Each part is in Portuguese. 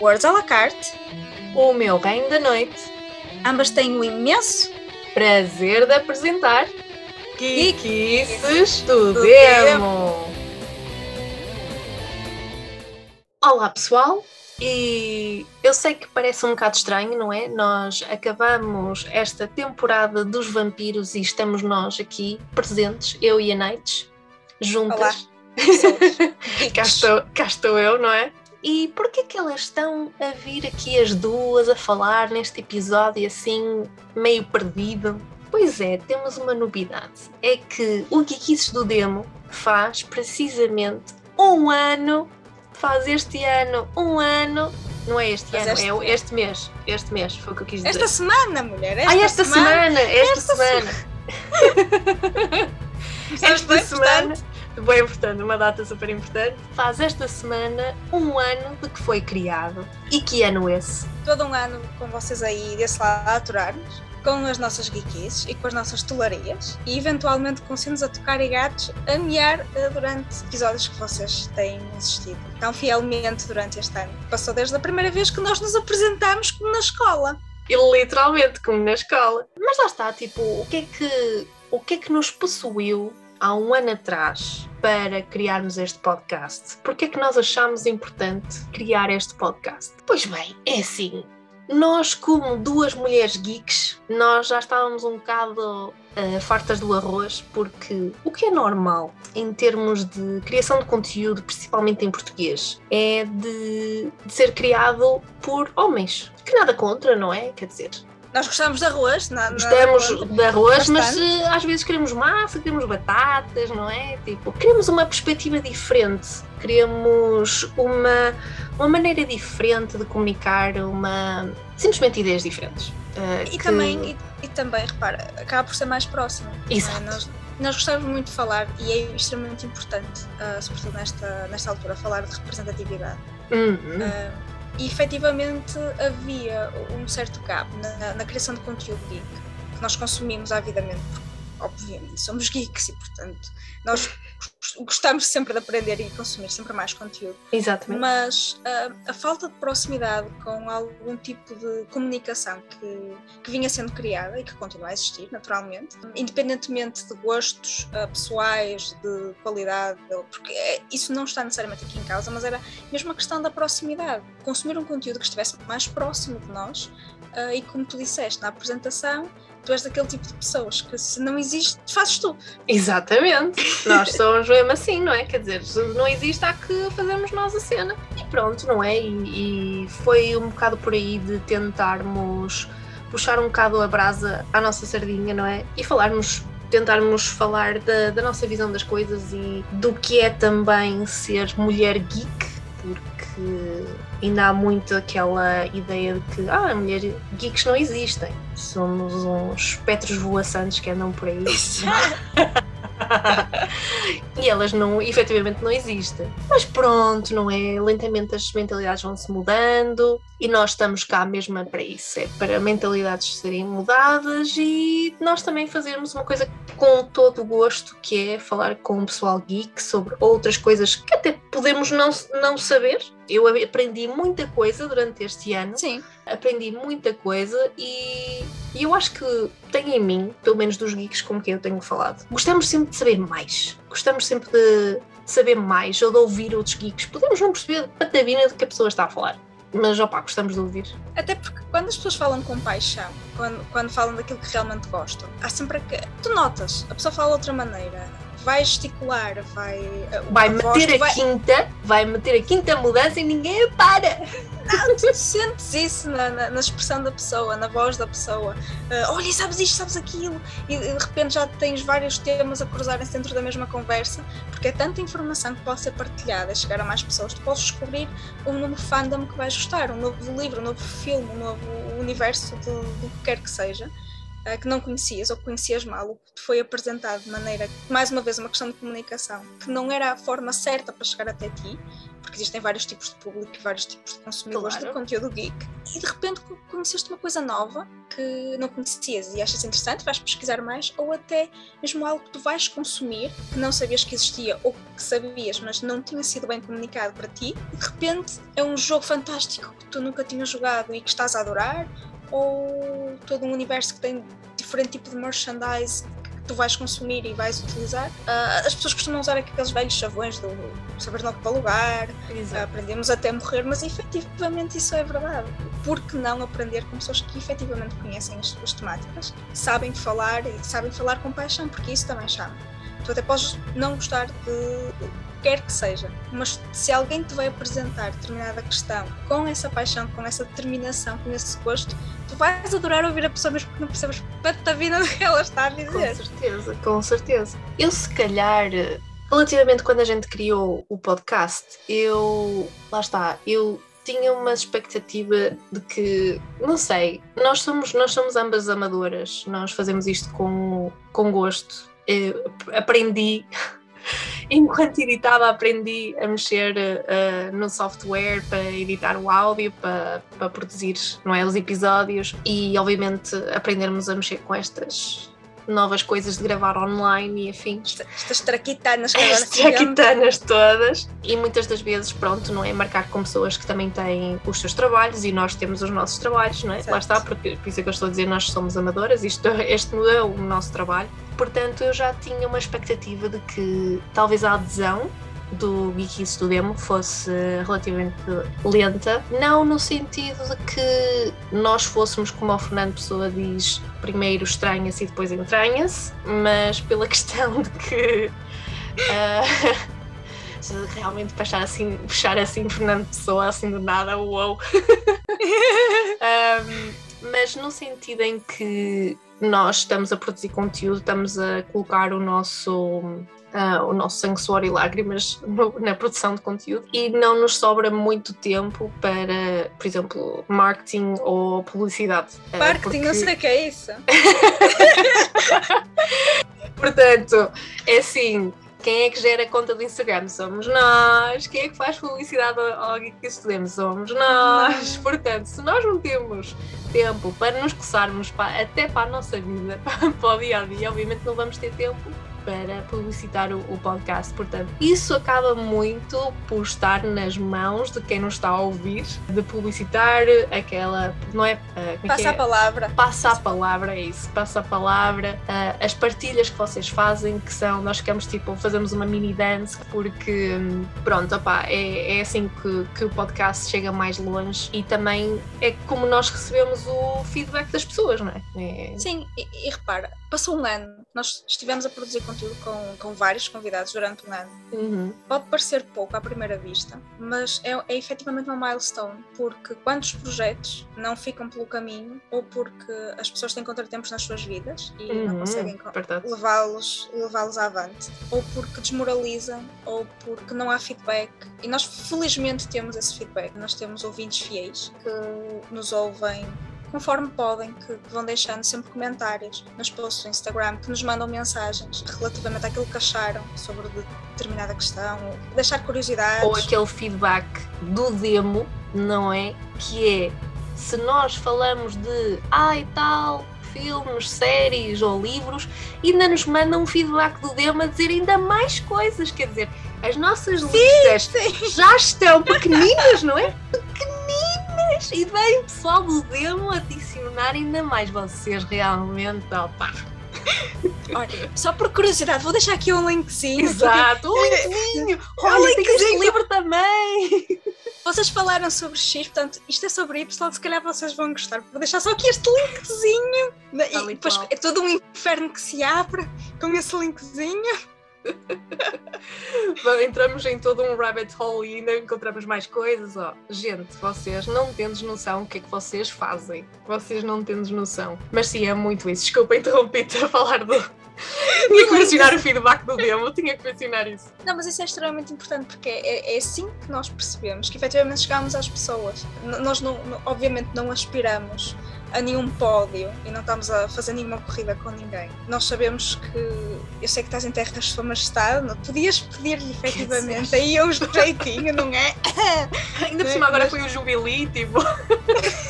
Words à la carte. O meu reino da noite. Ambas têm o imenso prazer de apresentar do Demo. Olá pessoal, e eu sei que parece um bocado estranho, não é? Nós acabamos esta temporada dos vampiros e estamos nós aqui presentes, eu e a Nights, juntas. cá, estou, cá estou eu, não é? E porquê que elas estão a vir aqui as duas a falar neste episódio assim, meio perdido? Pois é, temos uma novidade. É que o Geekices do Demo faz precisamente um ano, faz este ano um ano, não é este ano, este é mês. este mês, este mês, foi o que eu quis dizer. Esta semana, mulher. Esta Ai, esta semana, esta, esta semana. Sabes esta semana, bem importante, uma data super importante, faz esta semana um ano de que foi criado. E que ano esse? todo um ano com vocês aí desse lado a aturar-nos, com as nossas geekies e com as nossas tolarias e eventualmente com sinos a tocar e gatos a mear eh, durante episódios que vocês têm assistido tão fielmente durante este ano. Passou desde a primeira vez que nós nos apresentámos como na escola. E literalmente, como na escola. Mas lá está, tipo, o que é que, o que, é que nos possuiu há um ano atrás para criarmos este podcast? Porque é que nós achámos importante criar este podcast? Pois bem, é assim. Nós, como duas mulheres geeks, nós já estávamos um bocado eh, fartas do arroz, porque o que é normal em termos de criação de conteúdo, principalmente em português, é de, de ser criado por homens. Que nada contra, não é? Quer dizer, Nós gostamos de arroz, na, na- gostamos de arroz, mas Bastante. eh, às vezes queremos massa, queremos batatas, não é? Tipo, queremos uma perspectiva diferente, queremos uma, uma maneira diferente de comunicar, uma simplesmente ideias diferentes. eh, E que- também, e, e também, repara, acaba por ser mais próximo. é? Exato. Nós, nós gostamos muito de falar e é extremamente importante, ah, sobretudo nesta, nesta altura, falar de representatividade. Uhum. Ah, e efetivamente havia um certo gap na, na criação de conteúdo geek que nós consumimos avidamente, porque obviamente somos geeks e portanto nós gostamos sempre de aprender e consumir sempre mais conteúdo. Exatamente. Mas ah, a falta de proximidade com algum tipo de comunicação que, que vinha sendo criada e que continua a existir, naturalmente, independentemente de gostos ah, pessoais, de qualidade, porque é- isso não está necessariamente aqui em causa, mas era mesmo a questão da proximidade. Consumir um conteúdo que estivesse mais próximo de nós ah, e, como tu disseste na apresentação, tu és daquele tipo de pessoas que se não existe, fazes tu. Exatamente. Nós somos mesmo assim, não é? Quer dizer, se não existe, há que fazermos nós a cena. E pronto, não é? E, e foi um bocado por aí de tentarmos puxar um bocado a brasa à nossa sardinha, não é? E falarmos, tentarmos falar da, da nossa visão das coisas e do que é também ser mulher geek, porque ainda há muito aquela ideia de que ah, mulher geeks não existem. Somos uns espectros voaçantes que andam por aí. e elas não, efetivamente não existem. Mas pronto, não é? Lentamente as mentalidades vão se mudando e nós estamos cá mesmo para isso. É para mentalidades serem mudadas e nós também fazermos uma coisa com todo o gosto, que é falar com o pessoal geek sobre outras coisas que até podemos não, não saber. Eu aprendi muita coisa durante este ano Sim. aprendi muita coisa e, e eu acho que tem em mim, pelo menos dos geeks com quem eu tenho falado, gostamos sempre de saber mais. Gostamos sempre de saber mais ou de ouvir outros geeks. Podemos não perceber patavina do que a pessoa está a falar, mas opá, gostamos de ouvir. Até porque quando as pessoas falam com paixão, quando, quando falam daquilo que realmente gostam, há sempre que. Tu notas, a pessoa fala de outra maneira, vai gesticular, vai. Vai a voz, meter a vai- quinta, vai meter a quinta mudança e ninguém a para. Não, tu sentes isso na, na- na expressão da pessoa, na voz da pessoa. Ah, Olha, sabes isto, sabes aquilo. E de repente já tens vários temas a cruzarem-se dentro da mesma conversa, porque é tanta informação que pode ser partilhada, chegar a mais pessoas. Tu podes descobrir um novo fandom que vais gostar, um novo livro, um novo filme, um novo universo de- do que quer que seja. Uh, que não conhecias ou conhecias mal, o que te foi apresentado de maneira, mais uma vez, uma questão de comunicação, que não era a forma certa para chegar até ti, porque existem vários tipos de público e vários tipos de consumidores claro. de conteúdo geek, e de repente conheceste uma coisa nova que não conhecias e achas interessante, vais pesquisar mais, ou até mesmo algo que tu vais consumir que não sabias que existia ou que sabias, mas não tinha sido bem comunicado para ti, e de repente é um jogo fantástico que tu nunca tinhas jogado e que estás a adorar, ou todo um universo que tem diferente tipo de merchandise tu vais consumir e vais utilizar. Uh, as pessoas costumam usar aqueles velhos chavões do saber logo para lugar, aprendemos até morrer, mas efetivamente isso é verdade. Por que não aprender com pessoas que efetivamente conhecem as suas temáticas, sabem falar e sabem falar com paixão, porque isso também chama. Tu até podes não gostar de quer que seja, mas se alguém te vai apresentar determinada questão com essa paixão, com essa determinação, com esse gosto, tu vais adorar ouvir a pessoa mesmo porque não percebes da vida do que ela está a dizer. Com certeza, com certeza. Eu se calhar Relativamente quando a gente criou o podcast, eu. Lá está, eu tinha uma expectativa de que, não sei, nós somos, nós somos ambas amadoras, nós fazemos isto com, com gosto. Eu aprendi enquanto editava aprendi a mexer uh, no software para editar o áudio, para, para produzir não é, os episódios e obviamente aprendermos a mexer com estas novas coisas de gravar online e afins. Estas traquitanas que As traquitanas todas. E muitas das vezes, pronto, não é marcar com pessoas que também têm os seus trabalhos e nós temos os nossos trabalhos, não é? Certo. Lá está, porque por isso é que eu estou a dizer, nós somos amadoras, isto, este não é o nosso trabalho. Portanto, eu já tinha uma expectativa de que talvez a adesão do Geekies do demo fosse relativamente lenta, não no sentido de que nós fôssemos, como o Fernando Pessoa diz, primeiro estranha-se e depois entranha-se, mas pela questão de que uh, realmente puxar assim, puxar assim Fernando Pessoa assim do nada, uou! um, mas no sentido em que nós estamos a produzir conteúdo, estamos a colocar o nosso uh, o nosso sangue, suor e lágrimas no, na produção de conteúdo e não nos sobra muito tempo para, por exemplo, marketing ou publicidade. Uh, marketing, porque... não sei o que é isso. Portanto, é assim, quem é que gera a conta do Instagram? Somos nós. Quem é que faz publicidade ao Geek Estudemos? Somos nós. Portanto, se nós não temos tempo para nos coçarmos para, até para a nossa vida, para o dia a dia, obviamente não vamos ter tempo para publicitar o, o, podcast. Portanto, isso acaba muito por estar nas mãos de quem nos está a ouvir, de publicitar aquela, não é? Uh, passa é? a palavra. Passa a palavra, é isso. Passa a palavra. Uh, as partilhas que vocês fazem, que são, nós ficamos tipo, fazemos uma mini dance, porque, pronto, opá, é, é assim que, que o podcast chega mais longe e também é como nós recebemos o feedback das pessoas, não é? é... Sim, e, e repara, passou um ano, nós estivemos a produzir conteúdo com, com vários convidados durante um ano. Uhum. Pode parecer pouco à primeira vista, mas é, é efetivamente uma milestone, porque quantos projetos não ficam pelo caminho ou porque as pessoas têm contratempos nas suas vidas e uhum. não conseguem levá-los levá-los avante, ou porque desmoralizam, ou porque não há feedback. E nós felizmente temos esse feedback. Nós temos ouvintes fiéis que nos ouvem conforme podem, que, vão deixando sempre comentários nos posts do Instagram, que nos mandam mensagens relativamente àquilo que acharam sobre determinada questão, ou deixar curiosidades. Ou aquele feedback do demo, não é? Que é se nós falamos de ai ah, tal filmes, séries ou livros, ainda nos mandam um feedback do demo a dizer ainda mais coisas. Quer dizer, as nossas sim, listas sim. já estão pequeninas, não é? Pequeninas! E vem o pessoal do demo adicionar ainda mais. Vocês realmente, opa! Olha, só por curiosidade, vou deixar aqui um linkzinho. Exato, um linkzinho! Olha, um linkzinho. tem este livro também! Vocês falaram sobre X, portanto, isto é sobre Y, se calhar vocês vão gostar. Vou deixar só aqui este linkzinho. E depois é todo um inferno que se abre com esse linkzinho. Entramos em todo um rabbit hole e ainda encontramos mais coisas. Oh, gente, vocês não têm noção o que é que vocês fazem. Vocês não têm noção. Mas sim, é muito isso. Desculpa interromper-te a falar do, tinha que mencionar o feedback do demo, tinha que mencionar isso. Não, mas isso é extremamente importante porque é, é assim que nós percebemos que efetivamente chegamos às pessoas. N nós, não, obviamente, não aspiramos a nenhum pódio e não estamos a fazer nenhuma corrida com ninguém. Nós sabemos que. Eu sei que estás em terras de Sua Majestade, não podias pedir-lhe efetivamente aí um jeitinho, não é? Ainda por cima, agora foi o Jubilee, tipo.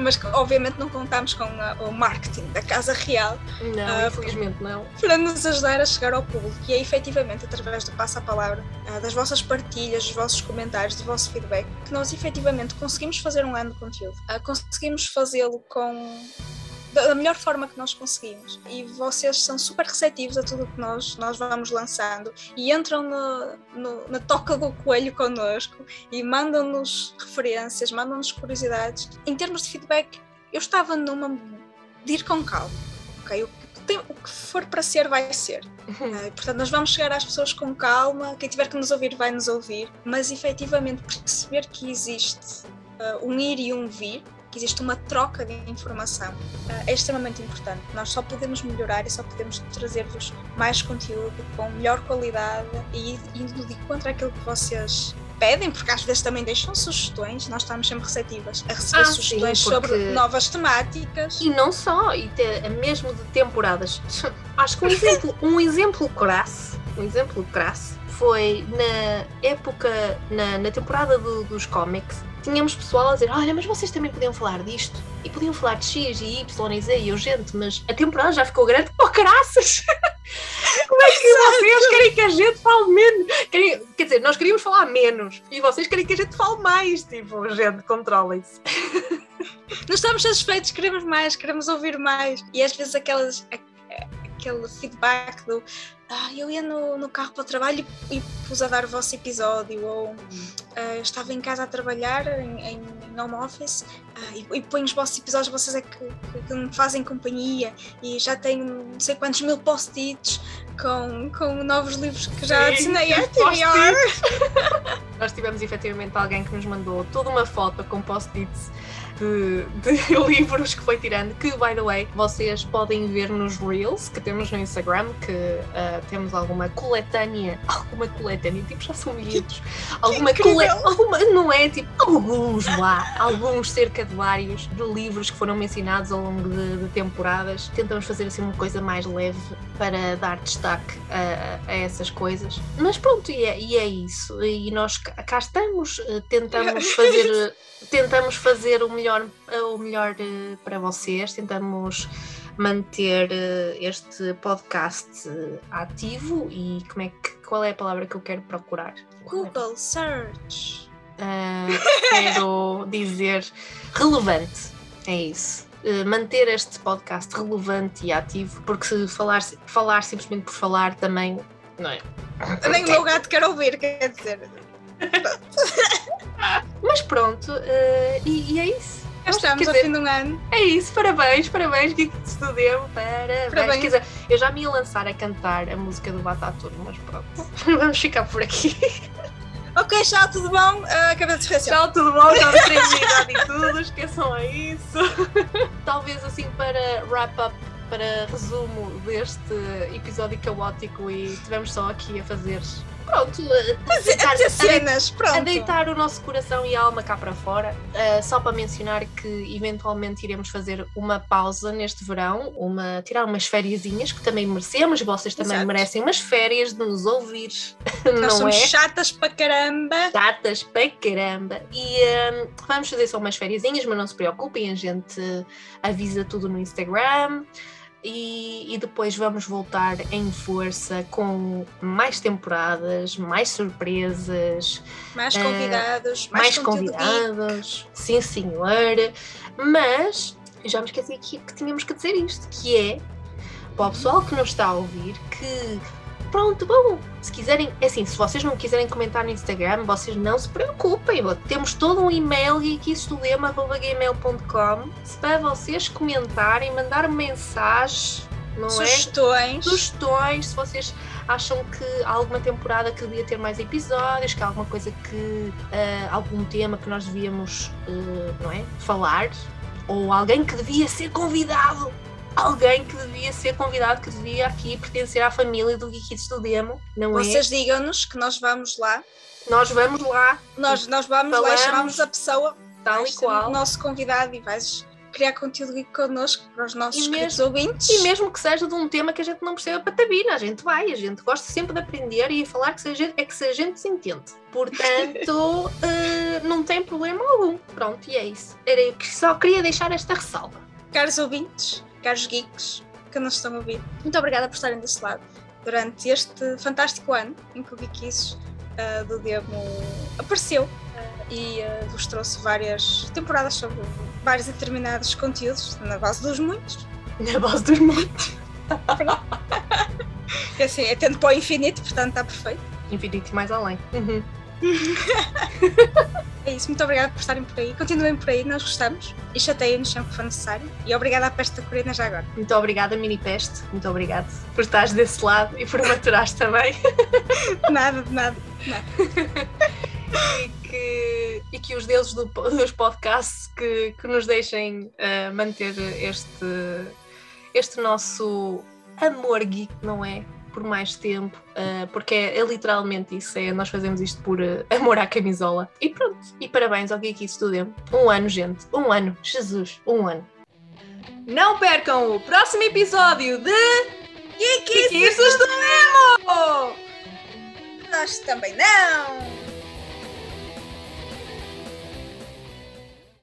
mas obviamente não contamos com a, o marketing da Casa Real. Não, uh, infelizmente não. Para nos ajudar a chegar ao público e é efetivamente através do passo a palavra, uh, das vossas partilhas, dos vossos comentários, do vosso feedback, que nós efetivamente conseguimos fazer um ano de conteúdo. Uh, conseguimos fazê-lo com da melhor forma que nós conseguimos. E vocês são super receptivos a tudo o que nós, nós vamos lançando e entram no, no, na toca do coelho connosco e mandam-nos referências, mandam-nos curiosidades. Em termos de feedback, eu estava numa de ir com calma. Okay? O, que tem, o que for para ser, vai ser. Uh, portanto, nós vamos chegar às pessoas com calma. Quem tiver que nos ouvir, vai nos ouvir. Mas efetivamente perceber que existe uh, um ir e um vir que existe uma troca de informação. Uh, é extremamente importante. Nós só podemos melhorar e só podemos trazer-vos mais conteúdo com melhor qualidade e indo de contra aquilo que vocês pedem, porque às vezes também deixam sugestões, nós estamos sempre receptivas a receber ah, sugestões sim, porque... sobre novas temáticas. E não só, e ter, mesmo de temporadas. Acho que um exemplo, um exemplo crasso, um exemplo crasso foi na época, na, na temporada do, dos cómics, tínhamos pessoal a dizer: Olha, mas vocês também podiam falar disto, e podiam falar de X e Y e Z e eu, gente, mas a temporada já ficou grande, pô, caraças! Como é que vocês querem que a gente fale menos? Querem, quer dizer, nós queríamos falar menos e vocês querem que a gente fale mais. Tipo, gente, controlem-se. Nós estamos satisfeitos, queremos mais, queremos ouvir mais. E às vezes aquelas, aquele feedback do ah, eu ia no, no carro para o trabalho e, e pus a dar o vosso episódio, ou uh, estava em casa a trabalhar em, em home office uh, e, e ponho os vossos episódios, vocês é que, que, que, me fazem companhia e já tenho não sei quantos mil post-its com, com novos livros que já adicionei anterior. Nós tivemos efetivamente alguém que nos mandou toda uma foto com post-its de, de, livros que foi tirando, que, by the way, vocês podem ver nos Reels que temos no Instagram, que uh, temos alguma coletânea, alguma coletânea, tipo, já são miúdos, alguma coletânea, alguma, não é, tipo, alguns lá, alguns, cerca de vários, de livros que foram mencionados ao longo de, de temporadas. Tentamos fazer assim uma coisa mais leve para dar destaque a, a essas coisas. Mas pronto, e é, e é isso. E nós cá estamos, eh, tentamos fazer, tentamos fazer o melhor melhor, o melhor eh, para vocês, tentamos manter eh, este podcast eh, ativo e como é que, qual é a palavra que eu quero procurar? Google Search. Uh, quero dizer relevante, é isso. Uh, manter este podcast relevante e ativo, porque se falar, falar simplesmente por falar também não é. Nem o meu gato quer ouvir, quer dizer. Mas pronto, uh, e, e, é isso. Estamos ao fim de um ano. É isso, parabéns, parabéns, Geek de Estudeu, parabéns. parabéns. Quer dizer, eu já me ia lançar a cantar a música do Batatur, mas pronto, vamos ficar por aqui. Ok, tchau, tudo bom? Uh, acabei de esquecer. Tchau, tudo bom? Já idade e tudo, esqueçam a isso. Talvez assim para wrap up, para resumo deste episódio caótico e tivemos só aqui a fazer pronto, a, deitar, cenas, pronto. a deitar o nosso coração e a alma cá para fora. Uh, só para mencionar que eventualmente iremos fazer uma pausa neste verão, uma, tirar umas férias que também merecemos, vocês também Exato. merecem umas férias de nos ouvir. Nós não somos é? chatas para caramba. Chatas para caramba. E uh, vamos fazer só umas férias, mas não se preocupem, a gente avisa tudo no Instagram. E, e, depois vamos voltar em força com mais temporadas, mais surpresas, mais eh, convidados, uh, mais, mais convidados, sim senhor. Mas já me esqueci aqui que tínhamos que dizer isto, que é para o pessoal que nos está a ouvir que pronto, bom, se quiserem, é assim, se vocês não quiserem comentar no Instagram, vocês não se preocupem, temos todo um e-mail geekistudema.gmail.com para vocês comentarem, mandar mensagens, não Sugestões. é? Sugestões. se vocês acham que há alguma temporada que devia ter mais episódios, que há alguma coisa que, uh, algum tema que nós devíamos, uh, não é, falar, ou alguém que devia ser convidado alguém que devia ser convidado, que devia aqui pertencer à família do Geekids do Demo, não Vocês é? Vocês digam-nos que nós vamos lá. Nós vamos lá. Nós, nós vamos Falamos, lá e chamamos a pessoa tal e qual. O nosso convidado e vais criar conteúdo geek connosco para os nossos e mesmo, ouvintes. E mesmo que seja de um tema que a gente não perceba patabina, a gente vai, a gente gosta sempre de aprender e falar que seja, é que se a gente se entende. Portanto, uh, não tem problema algum. Pronto, e é isso. Era eu que só queria deixar esta ressalva. Caros ouvintes, caros geeks que nos estão a ouvir, muito obrigada por estarem desse lado durante este fantástico ano em que o Geekies uh, do Demo apareceu uh, e uh, vos trouxe várias temporadas sobre vários determinados conteúdos, na base dos muitos. Na base dos muitos. é assim, é tendo para o infinito, portanto está perfeito. Infinito e mais além. Uhum. é isso, muito obrigada por estarem por aí. Continuem por aí, nós gostamos. E chateiem-nos sempre que for necessário. E obrigada à Peste da Corina já agora. Muito obrigada, Mini Peste. Muito obrigada por estares desse lado e por maturares também. nada, de nada. nada. e, que, e que os deuses do, dos podcasts que, que nos deixem uh, manter este, este nosso amor geek, não é? Por mais tempo, uh, porque é, é, literalmente isso, é, nós fazemos isto por uh, amor à camisola. E pronto, e parabéns ao Geek Studio. Um ano, gente, um ano, Jesus, um ano. Não percam o próximo episódio de do Nemo! Nós também não!